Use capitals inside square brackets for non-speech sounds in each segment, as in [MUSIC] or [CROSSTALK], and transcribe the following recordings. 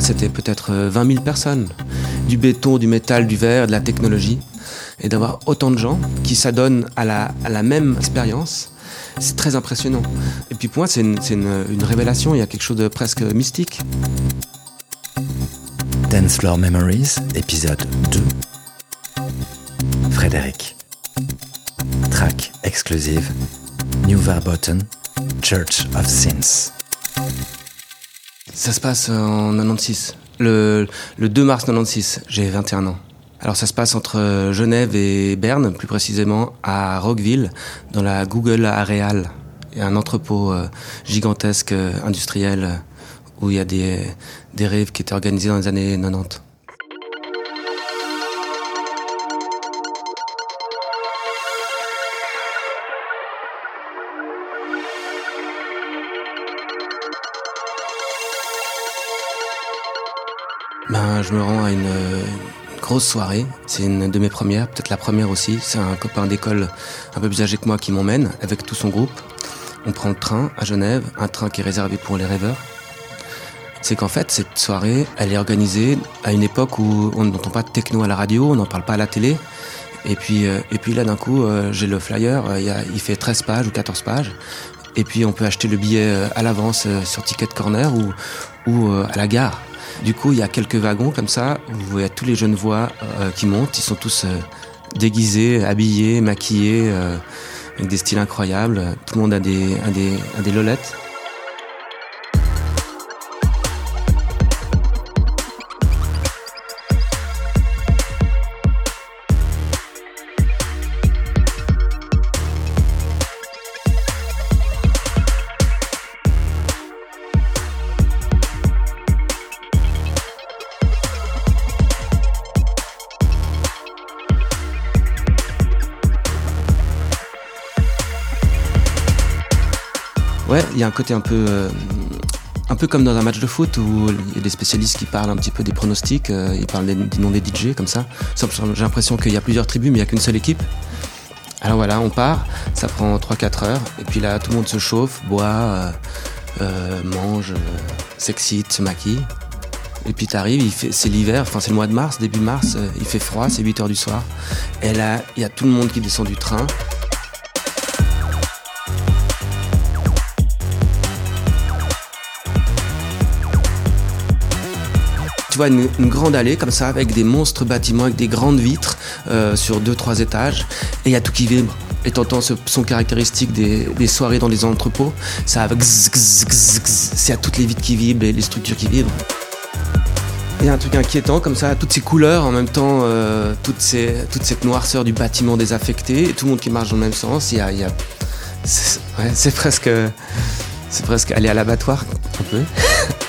C'était peut-être 20 000 personnes. Du béton, du métal, du verre, de la technologie. Et d'avoir autant de gens qui s'adonnent à la, même expérience, c'est très impressionnant. Et puis pour moi, c'est une, révélation, il y a quelque chose de presque mystique. Dance Floor Memories, épisode 2. Frédéric. Track exclusive. New Church of Sins. Ça se passe en 96. Le, le 2 mars 96, j'ai 21 ans. Alors ça se passe entre Genève et Berne, plus précisément à Rockville, dans la Google Areal. Un entrepôt euh, gigantesque euh, industriel euh, où il y a des, des rêves qui étaient organisés dans les années 90. Ben, je me rends à une, une grosse soirée. C'est une de mes premières, peut-être la première aussi. C'est un copain d'école un peu plus âgé que moi qui m'emmène avec tout son groupe. On prend le train à Genève, un train qui est réservé pour les rêveurs. C'est qu'en fait, cette soirée, elle est organisée à une époque où on n'entend pas de techno à la radio, on n'en parle pas à la télé. Et puis, euh, et puis là, d'un coup, euh, j'ai le flyer, euh, il, fait 13 pages ou 14 pages. Et puis, on peut acheter le billet euh, à l'avance euh, sur Ticket Corner ou, ou euh, à la gare. Du coup, il y a quelques wagons comme ça, où vous voyez tous les jeunes voix euh, qui montent, ils sont tous euh, déguisés, habillés, maquillés, avec des styles incroyables. Tout le monde a des, a des, a des lolettes. Ouais, il y a un côté un peu, euh, un peu comme dans un match de foot où il y a des spécialistes qui parlent un petit peu des pronostics, euh, ils parlent des, noms des DJ comme ça. J'ai l'impression qu'il y a plusieurs tribus, mais il n'y a qu'une seule équipe. Alors voilà, on part, ça prend 3-4 heures, et puis là, tout le monde se chauffe, boit, euh, mange, s'excite, se maquille. Et puis t'arrives, c'est l'hiver, enfin c'est le mois de mars, début mars, il fait froid, c'est 8 heures du soir. Et là, il y a tout le monde qui descend du train. Vois une, une grande allée comme ça avec des monstres bâtiments avec des grandes vitres euh, sur deux trois étages et il y a tout qui vibre. Et t'entends ce son caractéristique des, des soirées dans les entrepôts, ça c'est à toutes les vitres qui vibrent et les structures qui vibrent. Il y a un truc inquiétant comme ça, toutes ces couleurs en même temps, euh, toutes ces, toute cette noirceur du bâtiment désaffecté, et tout le monde qui marche dans le même sens. Il y a, il y a- c'est ouais, c'est presque, c'est presque aller à l'abattoir un peu. [LAUGHS]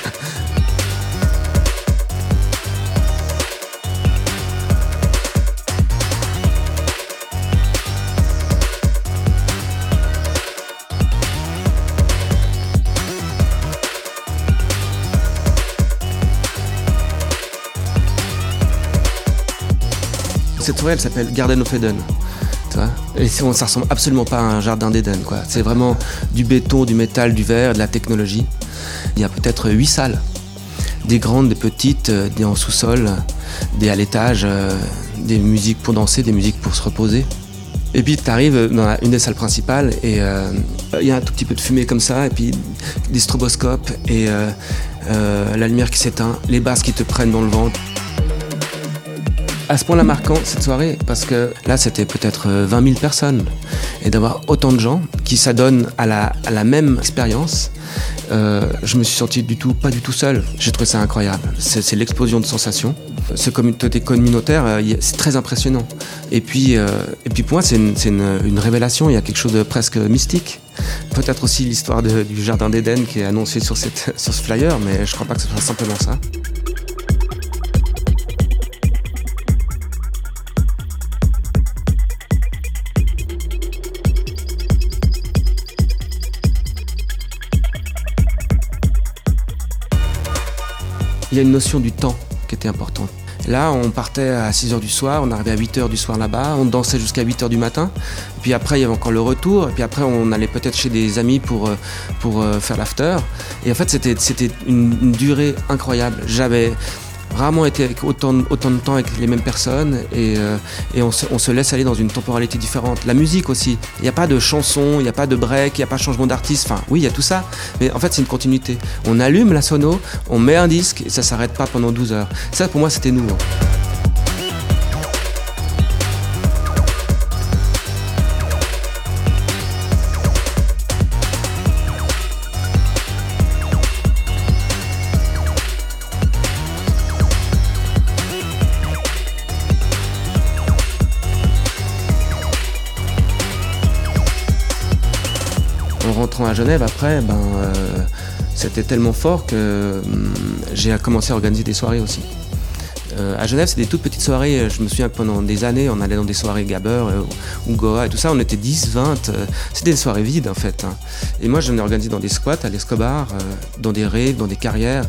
Cette elle s'appelle Garden of Eden. Et ça ressemble absolument pas à un jardin d'Éden, quoi. C'est vraiment du béton, du métal, du verre, de la technologie. Il y a peut-être huit salles. Des grandes, des petites, euh, des en sous-sol, des à l'étage, euh, des musiques pour danser, des musiques pour se reposer. Et puis tu arrives dans une des salles principales et euh, il y a un tout petit peu de fumée comme ça, et puis des stroboscopes et la lumière qui s'éteint, les basses qui te prennent dans le ventre. À ce point-là marquant cette soirée, parce que là c'était peut-être euh, 20 000 personnes, et d'avoir autant de gens qui s'adonnent à la, même expérience, euh, je me suis senti du tout, pas du tout seul. J'ai trouvé ça incroyable. C'est l'explosion de sensations. Ce communauté communautaire, euh, c'est très impressionnant. Et puis, euh, et puis pour moi, c'est une, révélation. Il y a quelque chose de presque mystique. Peut-être aussi l'histoire du jardin d'Éden qui est annoncée [LAUGHS] sur, ce flyer, mais je crois pas que ce soit simplement ça. Il y a une notion du temps qui était importante. Là, on partait à 6h du soir, on arrivait à 8h du soir là-bas, on dansait jusqu'à 8h du matin. Puis après, il y avait encore le retour. Et puis après, on allait peut-être chez des amis pour, euh, pour euh, faire l'after. Et en fait, c'était, une, une durée incroyable. J'avais rarement été avec autant, autant de temps avec les mêmes personnes et, euh, et on, se, on, se, laisse aller dans une temporalité différente. La musique aussi, il n'y a pas de chanson, il n'y a pas de break, il n'y a pas de changement d'artiste, enfin oui il y a tout ça, mais en fait c'est une continuité. On allume la sono, on met un disque et ça s'arrête pas pendant 12 heures. Ça pour moi c'était nouveau. Rentrant à Genève après, ben, euh, c'était tellement fort que hum, j'ai commencé à organiser des soirées aussi. Euh, à Genève, c'est des toutes petites soirées. Je me souviens pendant des années, on allait dans des soirées Gabber euh, ou Goa et tout ça. On était 10, 20. Euh, c'était des soirées vides en fait. Hein. Et moi, j'en ai organisé dans des squats à l'Escobar, euh, dans des raves, dans des carrières.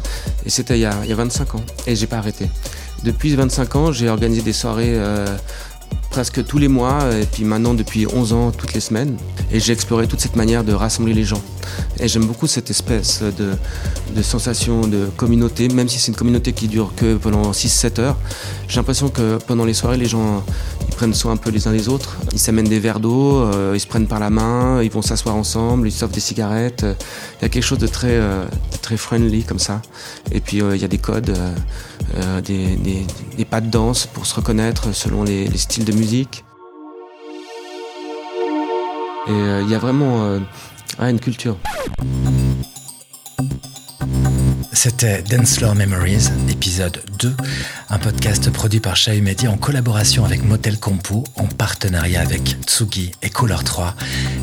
Et c'était il, il, y a 25 ans. Et j'ai pas arrêté. Depuis 25 ans, j'ai organisé des soirées presque tous les mois et puis maintenant depuis 11 ans toutes les semaines. Et j'ai exploré toute cette manière de rassembler les gens. Et j'aime beaucoup cette espèce de, de, sensation de communauté même si c'est une communauté qui dure que pendant 6-7 heures. J'ai l'impression que pendant les soirées les gens prennent soin un peu les uns des autres ils s'amènent des verres d'eau euh, ils se prennent par la main ils vont s'asseoir ensemble ils s'offrent des cigarettes il y a quelque chose de très, euh, très friendly comme ça et puis euh, il y a des codes des, pas de danse pour se reconnaître selon les, les styles de musique. Et il y a vraiment une culture. C'était Dance Floor Memories, épisode 2, un podcast produit par Chahu Media en collaboration avec Motel Compo, en partenariat avec Tsugi et Color 3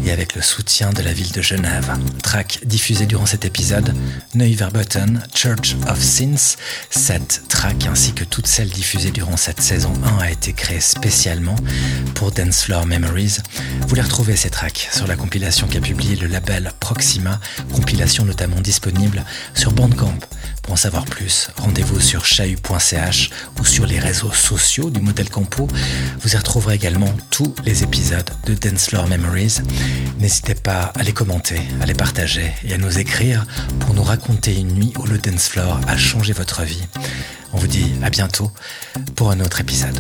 et avec le soutien de la ville de Genève. Track diffusé durant cet épisode, Neuverboten, Church of Sins. Cette track ainsi que toutes celles diffusées durant cette saison 1 a été créée spécialement pour Dance Floor Memories. Vous les retrouvez ces tracks sur la compilation qu'a publié le label Proxima, compilation notamment disponible sur Bandcamp. Pour en savoir plus, rendez-vous sur chahu.ch ou sur les réseaux sociaux du modèle Campo. Vous y retrouverez également tous les épisodes de Dance Floor Memories. N'hésitez pas à les commenter, à les partager et à nous écrire pour nous raconter une nuit où le dance floor a changé votre vie. On vous dit à bientôt pour un autre épisode.